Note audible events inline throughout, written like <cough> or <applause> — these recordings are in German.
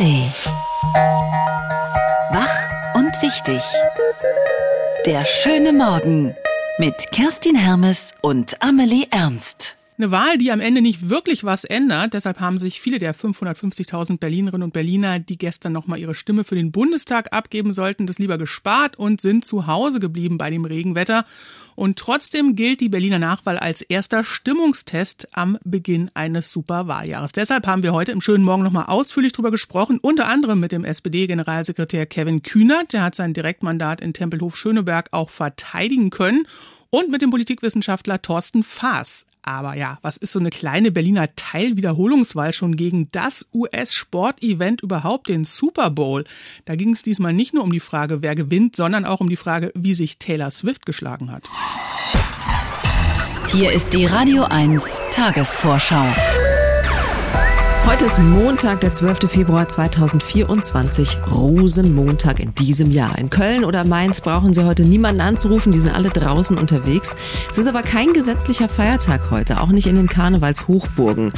ARD. Wach und wichtig. Der schöne Morgen mit Kerstin Hermes und Amelie Ernst. Eine Wahl, die am Ende nicht wirklich was ändert. Deshalb haben sich viele der 550.000 Berlinerinnen und Berliner, die gestern nochmal ihre Stimme für den Bundestag abgeben sollten, das lieber gespart und sind zu Hause geblieben bei dem Regenwetter. Und trotzdem gilt die Berliner Nachwahl als erster Stimmungstest am Beginn eines Superwahljahres. Deshalb haben wir heute im schönen Morgen nochmal ausführlich drüber gesprochen, unter anderem mit dem SPD-Generalsekretär Kevin Kühnert. Der hat sein Direktmandat in Tempelhof-Schöneberg auch verteidigen können und mit dem Politikwissenschaftler Thorsten Faas. Aber ja, was ist so eine kleine Berliner Teilwiederholungswahl schon gegen das US-Sportevent überhaupt, den Super Bowl? Da ging es diesmal nicht nur um die Frage, wer gewinnt, sondern auch um die Frage, wie sich Taylor Swift geschlagen hat. Hier ist die Radio 1 Tagesvorschau. Heute ist Montag, der 12. Februar 2024, Rosenmontag in diesem Jahr. In Köln oder Mainz brauchen Sie heute niemanden anzurufen, die sind alle draußen unterwegs. Es ist aber kein gesetzlicher Feiertag heute, auch nicht in den Karnevalshochburgen.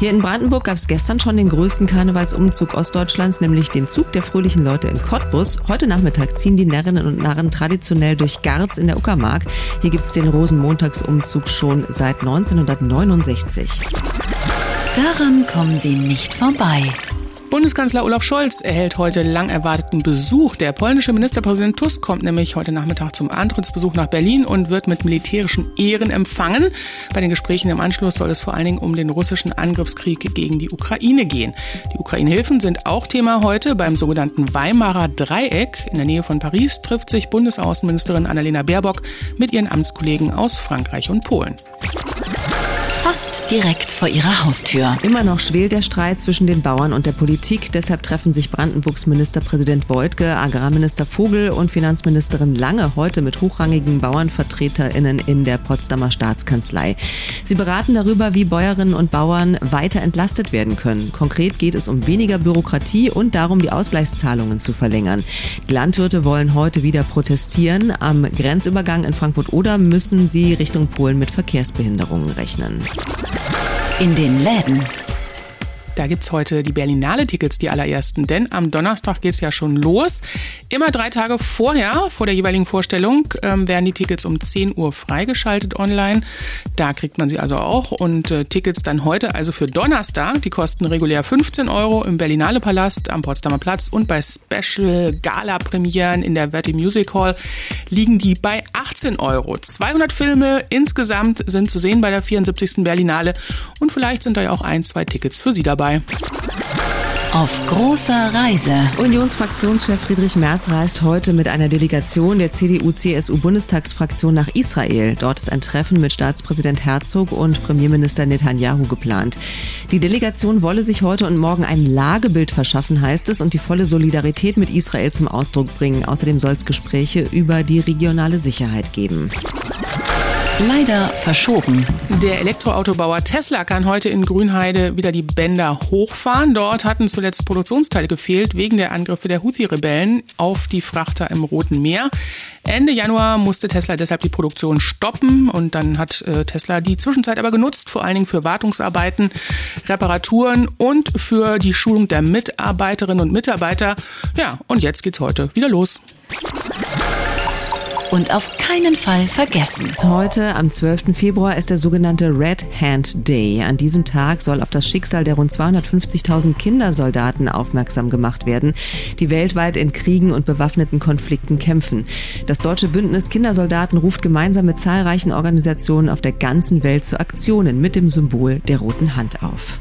Hier in Brandenburg gab es gestern schon den größten Karnevalsumzug Ostdeutschlands, nämlich den Zug der fröhlichen Leute in Cottbus. Heute Nachmittag ziehen die Närrinnen und Narren traditionell durch Garz in der Uckermark. Hier gibt es den Rosenmontagsumzug schon seit 1969. Daran kommen Sie nicht vorbei. Bundeskanzler Olaf Scholz erhält heute lang erwarteten Besuch. Der polnische Ministerpräsident Tusk kommt nämlich heute Nachmittag zum Antrittsbesuch nach Berlin und wird mit militärischen Ehren empfangen. Bei den Gesprächen im Anschluss soll es vor allen Dingen um den russischen Angriffskrieg gegen die Ukraine gehen. Die Ukraine-Hilfen sind auch Thema heute beim sogenannten Weimarer Dreieck. In der Nähe von Paris trifft sich Bundesaußenministerin Annalena Baerbock mit ihren Amtskollegen aus Frankreich und Polen fast direkt vor ihrer Haustür. Immer noch schwelt der Streit zwischen den Bauern und der Politik. Deshalb treffen sich Brandenburgs Ministerpräsident Beutke, Agrarminister Vogel und Finanzministerin Lange heute mit hochrangigen Bauernvertreterinnen in der Potsdamer Staatskanzlei. Sie beraten darüber, wie Bäuerinnen und Bauern weiter entlastet werden können. Konkret geht es um weniger Bürokratie und darum, die Ausgleichszahlungen zu verlängern. Die Landwirte wollen heute wieder protestieren. Am Grenzübergang in Frankfurt-Oder müssen sie Richtung Polen mit Verkehrsbehinderungen rechnen. In den Läden. Da gibt es heute die Berlinale-Tickets, die allerersten. Denn am Donnerstag geht es ja schon los. Immer drei Tage vorher, vor der jeweiligen Vorstellung, ähm, werden die Tickets um 10 Uhr freigeschaltet online. Da kriegt man sie also auch. Und äh, Tickets dann heute, also für Donnerstag, die kosten regulär 15 Euro im Berlinale Palast am Potsdamer Platz und bei Special Gala-Premieren in der Verti Music Hall liegen die bei 18 Euro. 200 Filme insgesamt sind zu sehen bei der 74. Berlinale. Und vielleicht sind da ja auch ein, zwei Tickets für Sie dabei dabei. Auf großer Reise. Unionsfraktionschef Friedrich Merz reist heute mit einer Delegation der CDU-CSU-Bundestagsfraktion nach Israel. Dort ist ein Treffen mit Staatspräsident Herzog und Premierminister Netanyahu geplant. Die Delegation wolle sich heute und morgen ein Lagebild verschaffen, heißt es, und die volle Solidarität mit Israel zum Ausdruck bringen. Außerdem soll es Gespräche über die regionale Sicherheit geben leider verschoben. Der Elektroautobauer Tesla kann heute in Grünheide wieder die Bänder hochfahren. Dort hatten zuletzt Produktionsteile gefehlt wegen der Angriffe der Houthi-Rebellen auf die Frachter im Roten Meer. Ende Januar musste Tesla deshalb die Produktion stoppen und dann hat äh, Tesla die Zwischenzeit aber genutzt, vor allen Dingen für Wartungsarbeiten, Reparaturen und für die Schulung der Mitarbeiterinnen und Mitarbeiter. Ja, und jetzt geht's heute wieder los und auf keinen Fall vergessen. Heute, am 12. Februar, ist der sogenannte Red Hand Day. An diesem Tag soll auf das Schicksal der rund 250.000 Kindersoldaten aufmerksam gemacht werden, die weltweit in Kriegen und bewaffneten Konflikten kämpfen. Das deutsche Bündnis Kindersoldaten ruft gemeinsam mit zahlreichen Organisationen auf der ganzen Welt zu Aktionen mit dem Symbol der roten Hand auf.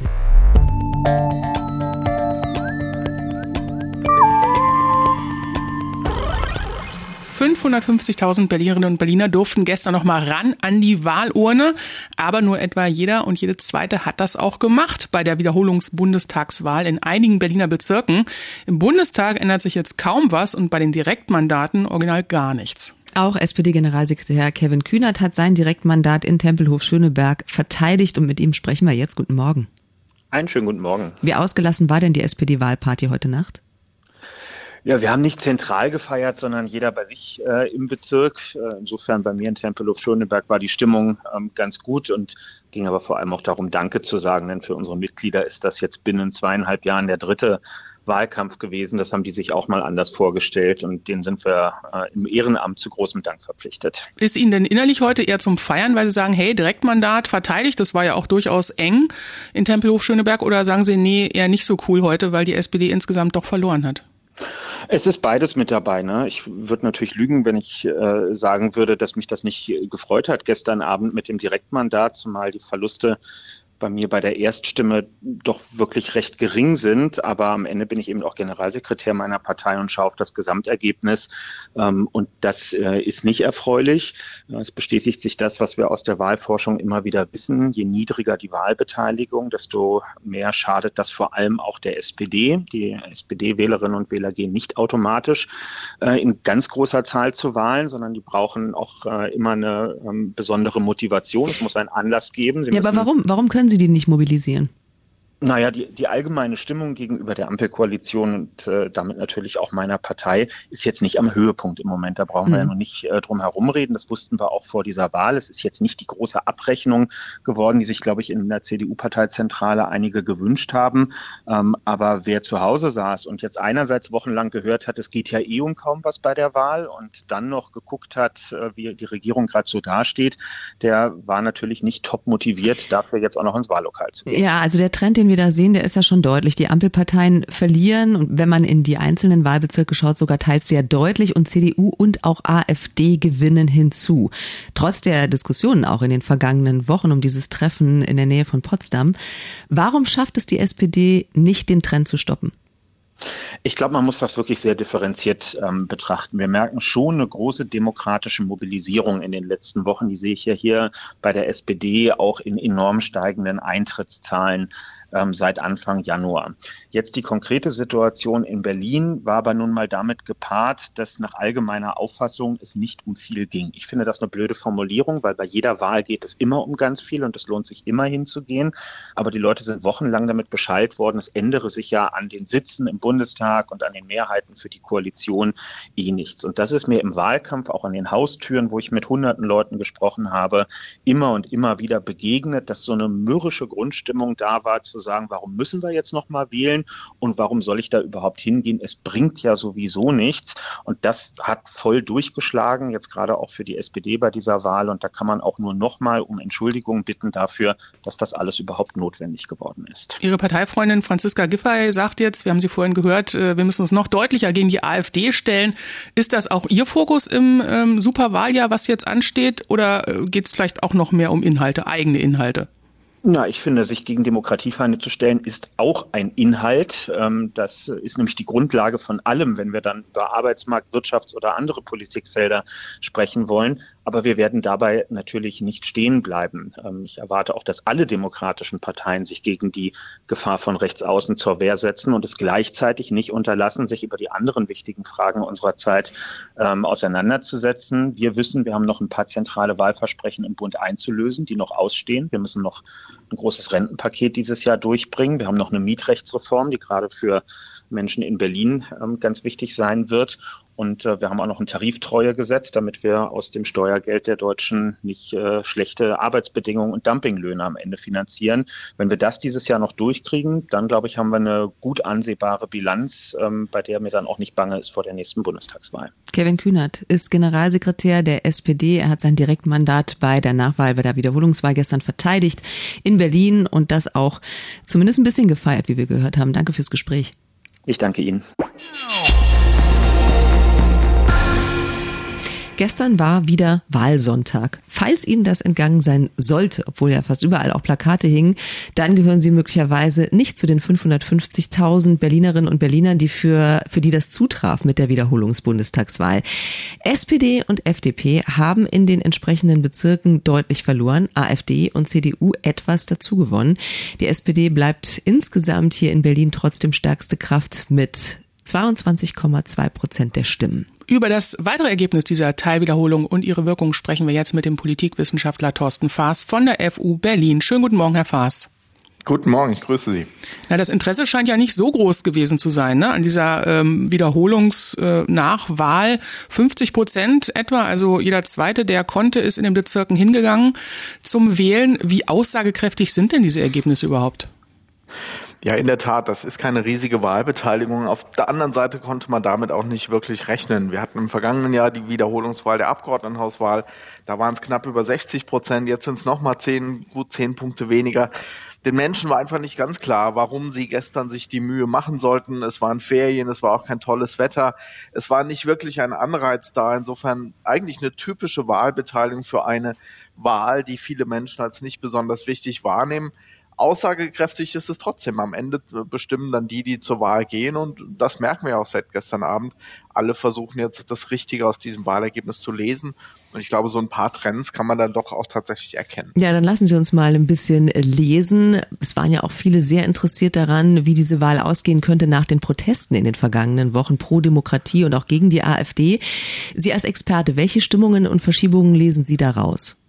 550.000 Berlinerinnen und Berliner durften gestern noch mal ran an die Wahlurne, aber nur etwa jeder und jede zweite hat das auch gemacht bei der Wiederholungsbundestagswahl in einigen Berliner Bezirken. Im Bundestag ändert sich jetzt kaum was und bei den Direktmandaten original gar nichts. Auch SPD-Generalsekretär Kevin Kühnert hat sein Direktmandat in Tempelhof-Schöneberg verteidigt und mit ihm sprechen wir jetzt. Guten Morgen. Einen schönen guten Morgen. Wie ausgelassen war denn die SPD-Wahlparty heute Nacht? Ja, wir haben nicht zentral gefeiert, sondern jeder bei sich äh, im Bezirk. Äh, insofern bei mir in Tempelhof-Schöneberg war die Stimmung ähm, ganz gut und ging aber vor allem auch darum, Danke zu sagen, denn für unsere Mitglieder ist das jetzt binnen zweieinhalb Jahren der dritte Wahlkampf gewesen. Das haben die sich auch mal anders vorgestellt und denen sind wir äh, im Ehrenamt zu großem Dank verpflichtet. Ist Ihnen denn innerlich heute eher zum Feiern, weil Sie sagen, hey, Direktmandat verteidigt, das war ja auch durchaus eng in Tempelhof Schöneberg oder sagen Sie, nee, eher nicht so cool heute, weil die SPD insgesamt doch verloren hat? Es ist beides mit dabei. Ne? Ich würde natürlich lügen, wenn ich äh, sagen würde, dass mich das nicht gefreut hat gestern Abend mit dem Direktmandat, zumal die Verluste bei mir bei der Erststimme doch wirklich recht gering sind. Aber am Ende bin ich eben auch Generalsekretär meiner Partei und schaue auf das Gesamtergebnis. Ähm, und das äh, ist nicht erfreulich. Es bestätigt sich das, was wir aus der Wahlforschung immer wieder wissen. Je niedriger die Wahlbeteiligung, desto mehr schadet das vor allem auch der SPD. Die SPD-Wählerinnen und Wähler gehen nicht automatisch äh, in ganz großer Zahl zu Wahlen, sondern die brauchen auch äh, immer eine ähm, besondere Motivation. Es muss einen Anlass geben. Sie ja, aber warum, warum können Sie die nicht mobilisieren? Naja, die, die allgemeine Stimmung gegenüber der Ampelkoalition und äh, damit natürlich auch meiner Partei ist jetzt nicht am Höhepunkt im Moment. Da brauchen mhm. wir ja hm. noch nicht äh, drum herum reden. Das wussten wir auch vor dieser Wahl. Es ist jetzt nicht die große Abrechnung geworden, die sich, glaube ich, in der CDU-Parteizentrale einige gewünscht haben. Ähm, aber wer zu Hause saß und jetzt einerseits wochenlang gehört hat, es geht ja eh um kaum was bei der Wahl und dann noch geguckt hat, äh, wie die Regierung gerade so dasteht, der war natürlich nicht top motiviert, dafür jetzt auch noch ins Wahllokal zu gehen. Ja, also der Trend, den wir da sehen, der ist ja schon deutlich. Die Ampelparteien verlieren und wenn man in die einzelnen Wahlbezirke schaut, sogar teils sehr deutlich und CDU und auch AfD gewinnen hinzu. Trotz der Diskussionen auch in den vergangenen Wochen um dieses Treffen in der Nähe von Potsdam. Warum schafft es die SPD nicht, den Trend zu stoppen? Ich glaube, man muss das wirklich sehr differenziert ähm, betrachten. Wir merken schon eine große demokratische Mobilisierung in den letzten Wochen. Die sehe ich ja hier bei der SPD auch in enorm steigenden Eintrittszahlen ähm, seit Anfang Januar. Jetzt die konkrete Situation in Berlin war aber nun mal damit gepaart, dass nach allgemeiner Auffassung es nicht um viel ging. Ich finde das eine blöde Formulierung, weil bei jeder Wahl geht es immer um ganz viel und es lohnt sich immer hinzugehen. Aber die Leute sind wochenlang damit Bescheid worden, es ändere sich ja an den Sitzen im Bundestag und an den Mehrheiten für die Koalition eh nichts. Und das ist mir im Wahlkampf auch an den Haustüren, wo ich mit hunderten Leuten gesprochen habe, immer und immer wieder begegnet, dass so eine mürrische Grundstimmung da war, zu sagen, warum müssen wir jetzt noch mal wählen und warum soll ich da überhaupt hingehen? Es bringt ja sowieso nichts. Und das hat voll durchgeschlagen, jetzt gerade auch für die SPD bei dieser Wahl. Und da kann man auch nur noch mal um Entschuldigung bitten dafür, dass das alles überhaupt notwendig geworden ist. Ihre Parteifreundin Franziska Giffey sagt jetzt, wir haben Sie vorhin gehört, äh, wir müssen uns noch deutlicher gegen die AfD stellen. Ist das auch Ihr Fokus im ähm, Superwahljahr, was jetzt ansteht? Oder äh, geht es vielleicht auch noch mehr um Inhalte, eigene Inhalte? Na, ich finde, sich gegen Demokratiefeinde zu stellen, ist auch ein Inhalt. Ähm, das ist nämlich die Grundlage von allem, wenn wir dann über Arbeitsmarkt, Wirtschafts- oder andere Politikfelder sprechen wollen. Aber wir werden dabei natürlich nicht stehen bleiben. Ähm, ich erwarte auch, dass alle demokratischen Parteien sich gegen die Gefahr von rechts außen zur Wehr setzen und es gleichzeitig nicht unterlassen, sich über die anderen wichtigen Fragen unserer Zeit ähm, auseinanderzusetzen. Wir wissen, wir haben noch ein paar zentrale Wahlversprechen im Bund einzulösen, die noch ausstehen. Wir müssen noch ein großes Rentenpaket dieses Jahr durchbringen. Wir haben noch eine Mietrechtsreform, die gerade für Menschen in Berlin ähm, ganz wichtig sein wird. Und äh, wir haben auch noch ein Tariftreuegesetz, damit wir aus dem Steuergeld der Deutschen nicht äh, schlechte Arbeitsbedingungen und Dumpinglöhne am Ende finanzieren. Wenn wir das dieses Jahr noch durchkriegen, dann glaube ich, haben wir eine gut ansehbare Bilanz, ähm, bei der mir dann auch nicht bange ist vor der nächsten Bundestagswahl. Kevin Kühnert ist Generalsekretär der SPD. Er hat sein Direktmandat bei der Nachwahl, bei der Wiederholungswahl gestern verteidigt in Berlin und das auch zumindest ein bisschen gefeiert, wie wir gehört haben. Danke fürs Gespräch. Ich danke Ihnen. Gestern war wieder Wahlsonntag. Falls Ihnen das entgangen sein sollte, obwohl ja fast überall auch Plakate hingen, dann gehören Sie möglicherweise nicht zu den 550.000 Berlinerinnen und Berlinern, die für, für die das zutraf mit der Wiederholungsbundestagswahl. SPD und FDP haben in den entsprechenden Bezirken deutlich verloren, AfD und CDU etwas dazugewonnen. Die SPD bleibt insgesamt hier in Berlin trotzdem stärkste Kraft mit 22,2 Prozent der Stimmen. Über das weitere Ergebnis dieser Teilwiederholung und ihre Wirkung sprechen wir jetzt mit dem Politikwissenschaftler Thorsten Faas von der FU Berlin. Schönen guten Morgen, Herr Faas. Guten Morgen, ich grüße Sie. Na, das Interesse scheint ja nicht so groß gewesen zu sein, ne? An dieser ähm, Wiederholungsnachwahl. Äh, 50 Prozent etwa, also jeder Zweite, der konnte, ist in den Bezirken hingegangen zum Wählen. Wie aussagekräftig sind denn diese Ergebnisse überhaupt? Ja, in der Tat, das ist keine riesige Wahlbeteiligung. Auf der anderen Seite konnte man damit auch nicht wirklich rechnen. Wir hatten im vergangenen Jahr die Wiederholungswahl der Abgeordnetenhauswahl. Da waren es knapp über 60 Prozent. Jetzt sind es nochmal zehn, gut zehn Punkte weniger. Den Menschen war einfach nicht ganz klar, warum sie gestern sich die Mühe machen sollten. Es waren Ferien, es war auch kein tolles Wetter. Es war nicht wirklich ein Anreiz da. Insofern eigentlich eine typische Wahlbeteiligung für eine Wahl, die viele Menschen als nicht besonders wichtig wahrnehmen aussagekräftig ist es trotzdem. Am Ende bestimmen dann die, die zur Wahl gehen und das merken wir auch seit gestern Abend. Alle versuchen jetzt das Richtige aus diesem Wahlergebnis zu lesen und ich glaube, so ein paar Trends kann man dann doch auch tatsächlich erkennen. Ja, dann lassen Sie uns mal ein bisschen lesen. Es waren ja auch viele sehr interessiert daran, wie diese Wahl ausgehen könnte nach den Protesten in den vergangenen Wochen pro Demokratie und auch gegen die AfD. Sie als Experte, welche Stimmungen und Verschiebungen lesen Sie daraus?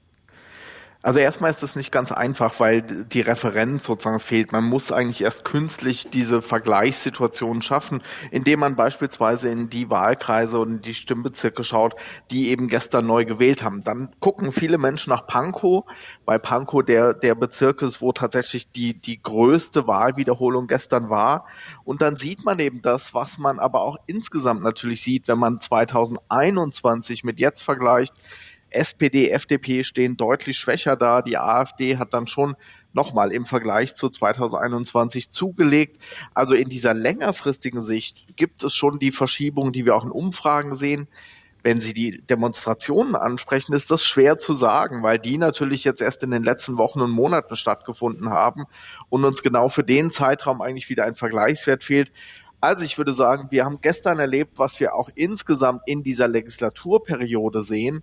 Also erstmal ist es nicht ganz einfach, weil die Referenz sozusagen fehlt. Man muss eigentlich erst künstlich diese Vergleichssituation schaffen, indem man beispielsweise in die Wahlkreise und die Stimmbezirke schaut, die eben gestern neu gewählt haben. Dann gucken viele Menschen nach Pankow, weil Pankow der, der Bezirk ist, wo tatsächlich die, die größte Wahlwiederholung gestern war. Und dann sieht man eben das, was man aber auch insgesamt natürlich sieht, wenn man 2021 mit jetzt vergleicht SPD, FDP stehen deutlich schwächer da. Die AfD hat dann schon nochmal im Vergleich zu 2021 zugelegt. Also in dieser längerfristigen Sicht gibt es schon die Verschiebung, die wir auch in Umfragen sehen. Wenn Sie die Demonstrationen ansprechen, ist das schwer zu sagen, weil die natürlich jetzt erst in den letzten Wochen und Monaten stattgefunden haben und uns genau für den Zeitraum eigentlich wieder ein Vergleichswert fehlt. Also ich würde sagen, wir haben gestern erlebt, was wir auch insgesamt in dieser Legislaturperiode sehen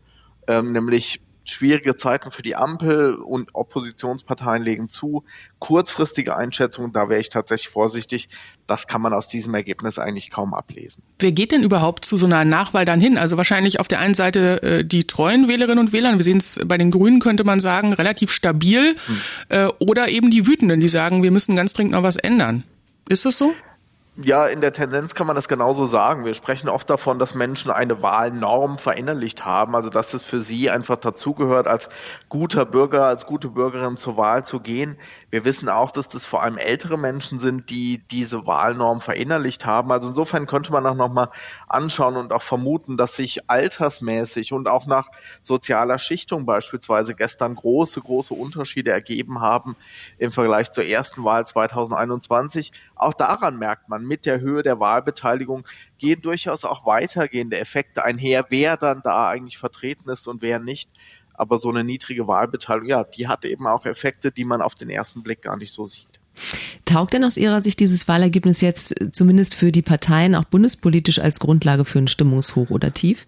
ähm, nämlich schwierige Zeiten für die Ampel und Oppositionsparteien legen zu. Kurzfristige Einschätzungen, da wäre ich tatsächlich vorsichtig. Das kann man aus diesem Ergebnis eigentlich kaum ablesen. Wer geht denn überhaupt zu so einer Nachwahl dann hin? Also wahrscheinlich auf der einen Seite äh, die treuen Wählerinnen und Wähler. Wir sehen es bei den Grünen, könnte man sagen, relativ stabil. Hm. Äh, oder eben die Wütenden, die sagen, wir müssen ganz dringend noch was ändern. Ist das so? Ja, in der Tendenz kann man das genauso sagen. Wir sprechen oft davon, dass Menschen eine Wahlnorm verinnerlicht haben, also dass es für sie einfach dazugehört, als guter Bürger, als gute Bürgerin zur Wahl zu gehen. Wir wissen auch, dass das vor allem ältere Menschen sind, die diese Wahlnorm verinnerlicht haben. Also insofern könnte man auch nochmal anschauen und auch vermuten, dass sich altersmäßig und auch nach sozialer Schichtung beispielsweise gestern große, große Unterschiede ergeben haben im Vergleich zur ersten Wahl 2021. Auch daran merkt man, mit der Höhe der Wahlbeteiligung gehen durchaus auch weitergehende Effekte einher, wer dann da eigentlich vertreten ist und wer nicht. Aber so eine niedrige Wahlbeteiligung, ja, die hat eben auch Effekte, die man auf den ersten Blick gar nicht so sieht. Taugt denn aus Ihrer Sicht dieses Wahlergebnis jetzt zumindest für die Parteien auch bundespolitisch als Grundlage für ein Stimmungshoch oder Tief?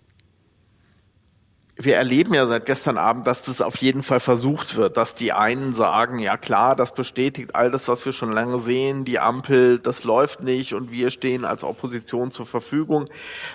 Wir erleben ja seit gestern Abend, dass das auf jeden Fall versucht wird, dass die einen sagen, ja klar, das bestätigt all das, was wir schon lange sehen, die Ampel, das läuft nicht und wir stehen als Opposition zur Verfügung.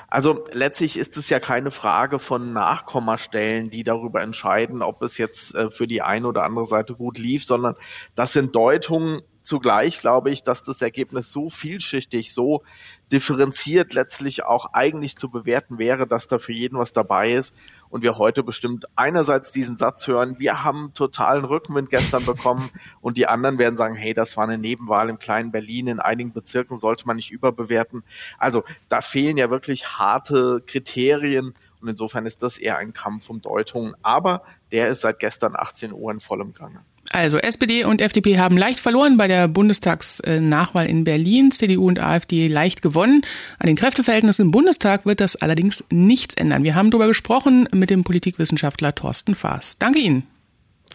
Also letztlich ist es ja keine Frage von Nachkommastellen, die darüber entscheiden, ob es jetzt äh, für die eine oder andere Seite gut lief, sondern das sind Deutungen, Zugleich glaube ich, dass das Ergebnis so vielschichtig, so differenziert letztlich auch eigentlich zu bewerten wäre, dass da für jeden was dabei ist und wir heute bestimmt einerseits diesen Satz hören, wir haben totalen Rückenwind gestern bekommen <laughs> und die anderen werden sagen, hey, das war eine Nebenwahl im kleinen Berlin, in einigen Bezirken sollte man nicht überbewerten. Also da fehlen ja wirklich harte Kriterien und insofern ist das eher ein Kampf um Deutungen, aber der ist seit gestern 18 Uhr in vollem Gange. Also SPD und FDP haben leicht verloren bei der Bundestagsnachwahl in Berlin, CDU und AfD leicht gewonnen. An den Kräfteverhältnissen im Bundestag wird das allerdings nichts ändern. Wir haben darüber gesprochen mit dem Politikwissenschaftler Thorsten Faas. Danke Ihnen.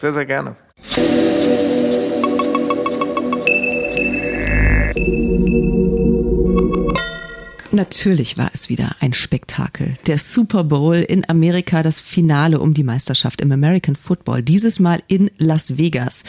Sehr, sehr gerne. Natürlich war es wieder ein Spektakel. Der Super Bowl in Amerika, das Finale um die Meisterschaft im American Football, dieses Mal in Las Vegas.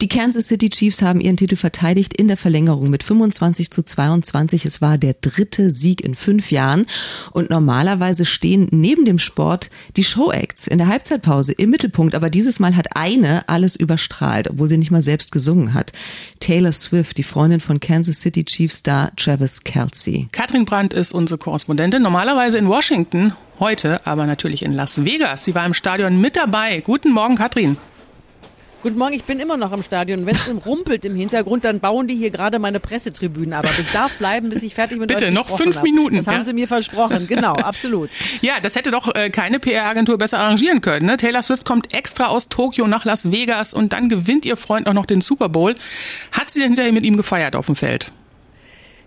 Die Kansas City Chiefs haben ihren Titel verteidigt in der Verlängerung mit 25 zu 22. Es war der dritte Sieg in fünf Jahren und normalerweise stehen neben dem Sport die Showacts in der Halbzeitpause im Mittelpunkt, aber dieses Mal hat eine alles überstrahlt, obwohl sie nicht mal selbst gesungen hat. Taylor Swift, die Freundin von Kansas City Chiefs Star Travis Kelsey. Katrin Brandt ist unsere Korrespondentin, normalerweise in Washington, heute aber natürlich in Las Vegas. Sie war im Stadion mit dabei. Guten Morgen, Katrin. Guten Morgen, ich bin immer noch am Stadion. Wenn es rumpelt im Hintergrund, dann bauen die hier gerade meine Pressetribünen ab. Aber ich darf bleiben, bis ich fertig mit Bitte, euch noch fünf hab. Minuten. Das haben sie mir versprochen. Genau, <laughs> absolut. Ja, das hätte doch äh, keine PR-Agentur besser arrangieren können. Ne? Taylor Swift kommt extra aus Tokio nach Las Vegas und dann gewinnt ihr Freund auch noch den Super Bowl. Hat sie denn hinterher mit ihm gefeiert auf dem Feld?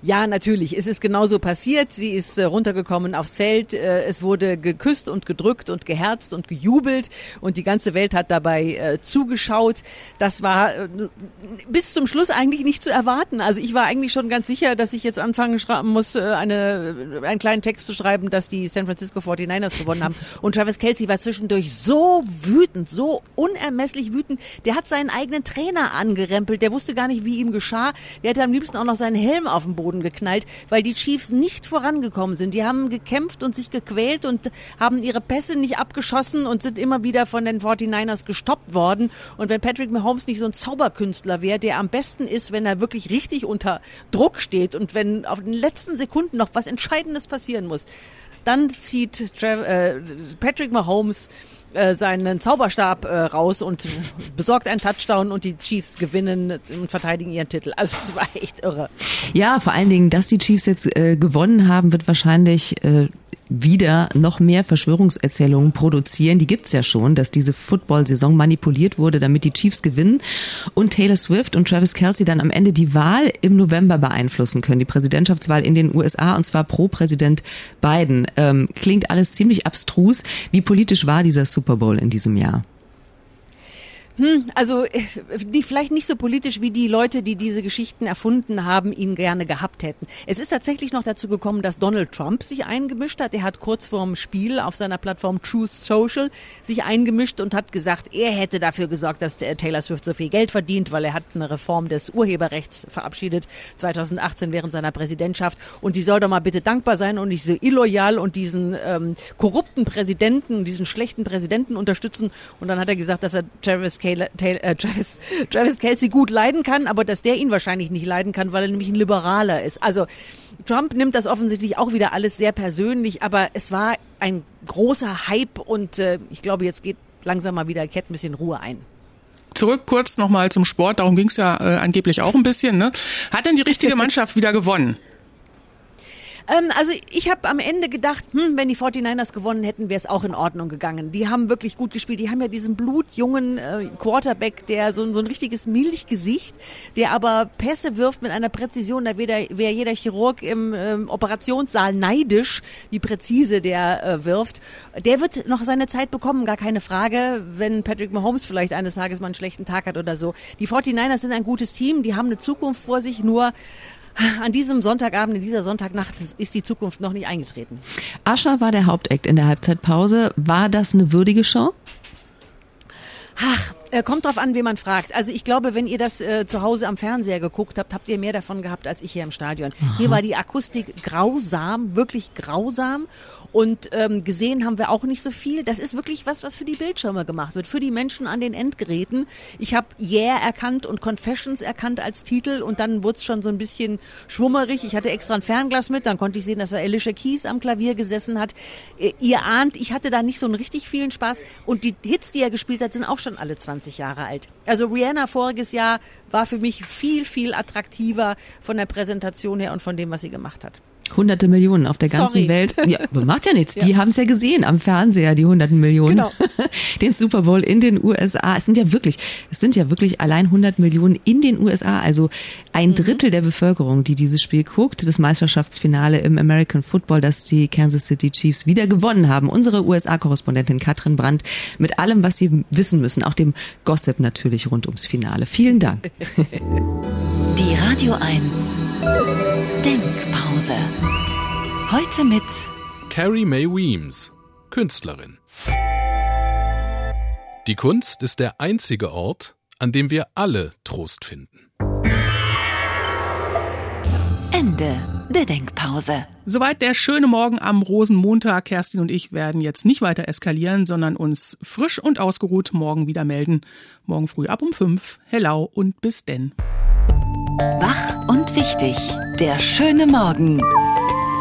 Ja, natürlich. Es ist genauso passiert. Sie ist äh, runtergekommen aufs Feld. Äh, es wurde geküsst und gedrückt und geherzt und gejubelt und die ganze Welt hat dabei äh, zugeschaut. Das war äh, bis zum Schluss eigentlich nicht zu erwarten. Also ich war eigentlich schon ganz sicher, dass ich jetzt anfangen muss, äh, eine, einen kleinen Text zu schreiben, dass die San Francisco 49ers gewonnen haben. Und Travis Kelsey war zwischendurch so wütend, so unermesslich wütend. Der hat seinen eigenen Trainer angerempelt. Der wusste gar nicht, wie ihm geschah. Der hatte am liebsten auch noch seinen Helm auf dem Boden Boden geknallt, weil die Chiefs nicht vorangekommen sind. Die haben gekämpft und sich gequält und haben ihre Pässe nicht abgeschossen und sind immer wieder von den 49ers gestoppt worden. Und wenn Patrick Mahomes nicht so ein Zauberkünstler wäre, der am besten ist, wenn er wirklich richtig unter Druck steht und wenn auf den letzten Sekunden noch was Entscheidendes passieren muss, dann zieht Tra äh, Patrick Mahomes äh, seinen Zauberstab äh, raus und besorgt einen Touchdown und die Chiefs gewinnen und verteidigen ihren Titel. Also es war echt irre. Ja, vor allen Dingen, dass die Chiefs jetzt äh, gewonnen haben, wird wahrscheinlich äh, wieder noch mehr Verschwörungserzählungen produzieren. Die gibt's ja schon, dass diese Football-Saison manipuliert wurde, damit die Chiefs gewinnen und Taylor Swift und Travis Kelsey dann am Ende die Wahl im November beeinflussen können, die Präsidentschaftswahl in den USA und zwar pro Präsident Biden. Ähm, klingt alles ziemlich abstrus. Wie politisch war dieser Super Bowl in diesem Jahr? Hm, also äh, die, vielleicht nicht so politisch wie die Leute, die diese Geschichten erfunden haben, ihn gerne gehabt hätten. Es ist tatsächlich noch dazu gekommen, dass Donald Trump sich eingemischt hat. Er hat kurz vorm Spiel auf seiner Plattform Truth Social sich eingemischt und hat gesagt, er hätte dafür gesorgt, dass der Taylor Swift so viel Geld verdient, weil er hat eine Reform des Urheberrechts verabschiedet 2018 während seiner Präsidentschaft und sie soll doch mal bitte dankbar sein und nicht so illoyal und diesen ähm, korrupten Präsidenten, diesen schlechten Präsidenten unterstützen. Und dann hat er gesagt, dass er Travis Taylor, äh, Travis, Travis Kelsey gut leiden kann, aber dass der ihn wahrscheinlich nicht leiden kann, weil er nämlich ein Liberaler ist. Also Trump nimmt das offensichtlich auch wieder alles sehr persönlich, aber es war ein großer Hype und äh, ich glaube, jetzt geht langsam mal wieder Cat ein bisschen Ruhe ein zurück kurz nochmal zum Sport, darum ging es ja äh, angeblich auch ein bisschen. Ne? Hat denn die richtige <laughs> Mannschaft wieder gewonnen? Ähm, also ich habe am Ende gedacht, hm, wenn die 49ers gewonnen hätten, wäre es auch in Ordnung gegangen. Die haben wirklich gut gespielt. Die haben ja diesen blutjungen äh, Quarterback, der so, so ein richtiges Milchgesicht, der aber Pässe wirft mit einer Präzision, da wäre wär jeder Chirurg im ähm, Operationssaal neidisch, wie präzise der äh, wirft. Der wird noch seine Zeit bekommen, gar keine Frage, wenn Patrick Mahomes vielleicht eines Tages mal einen schlechten Tag hat oder so. Die 49ers sind ein gutes Team, die haben eine Zukunft vor sich, nur an diesem Sonntagabend, in dieser Sonntagnacht ist die Zukunft noch nicht eingetreten. Ascha war der Hauptakt in der Halbzeitpause. War das eine würdige Show? Ach, äh, kommt drauf an, wen man fragt. Also ich glaube, wenn ihr das äh, zu Hause am Fernseher geguckt habt, habt ihr mehr davon gehabt als ich hier im Stadion. Aha. Hier war die Akustik grausam, wirklich grausam. Und ähm, gesehen haben wir auch nicht so viel. Das ist wirklich was, was für die Bildschirme gemacht wird, für die Menschen an den Endgeräten. Ich habe Yeah erkannt und Confessions erkannt als Titel und dann wurde es schon so ein bisschen schwummerig. Ich hatte extra ein Fernglas mit, dann konnte ich sehen, dass da Alicia Keys am Klavier gesessen hat. Äh, ihr ahnt, ich hatte da nicht so einen richtig vielen Spaß. Und die Hits, die er gespielt hat, sind auch schon alle 20 Jahre alt. Also Rihanna voriges Jahr war für mich viel, viel attraktiver von der Präsentation her und von dem, was sie gemacht hat. Hunderte Millionen auf der ganzen Sorry. Welt. Ja, <laughs> macht ja nichts. Die haben es ja gesehen am Fernseher, die hunderten Millionen. Genau. <laughs> Den Super Bowl in den USA. Es sind ja wirklich, es sind ja wirklich allein 100 Millionen in den USA. Also ein Drittel der Bevölkerung, die dieses Spiel guckt. Das Meisterschaftsfinale im American Football, das die Kansas City Chiefs wieder gewonnen haben. Unsere USA-Korrespondentin Katrin Brandt mit allem, was Sie wissen müssen. Auch dem Gossip natürlich rund ums Finale. Vielen Dank. <laughs> Die Radio 1 Denkpause. Heute mit Carrie Mae Weems, Künstlerin. Die Kunst ist der einzige Ort, an dem wir alle Trost finden. Ende der Denkpause. Soweit der schöne Morgen am Rosenmontag. Kerstin und ich werden jetzt nicht weiter eskalieren, sondern uns frisch und ausgeruht morgen wieder melden. Morgen früh ab um fünf. Hello und bis denn. Wach und wichtig. Der schöne Morgen.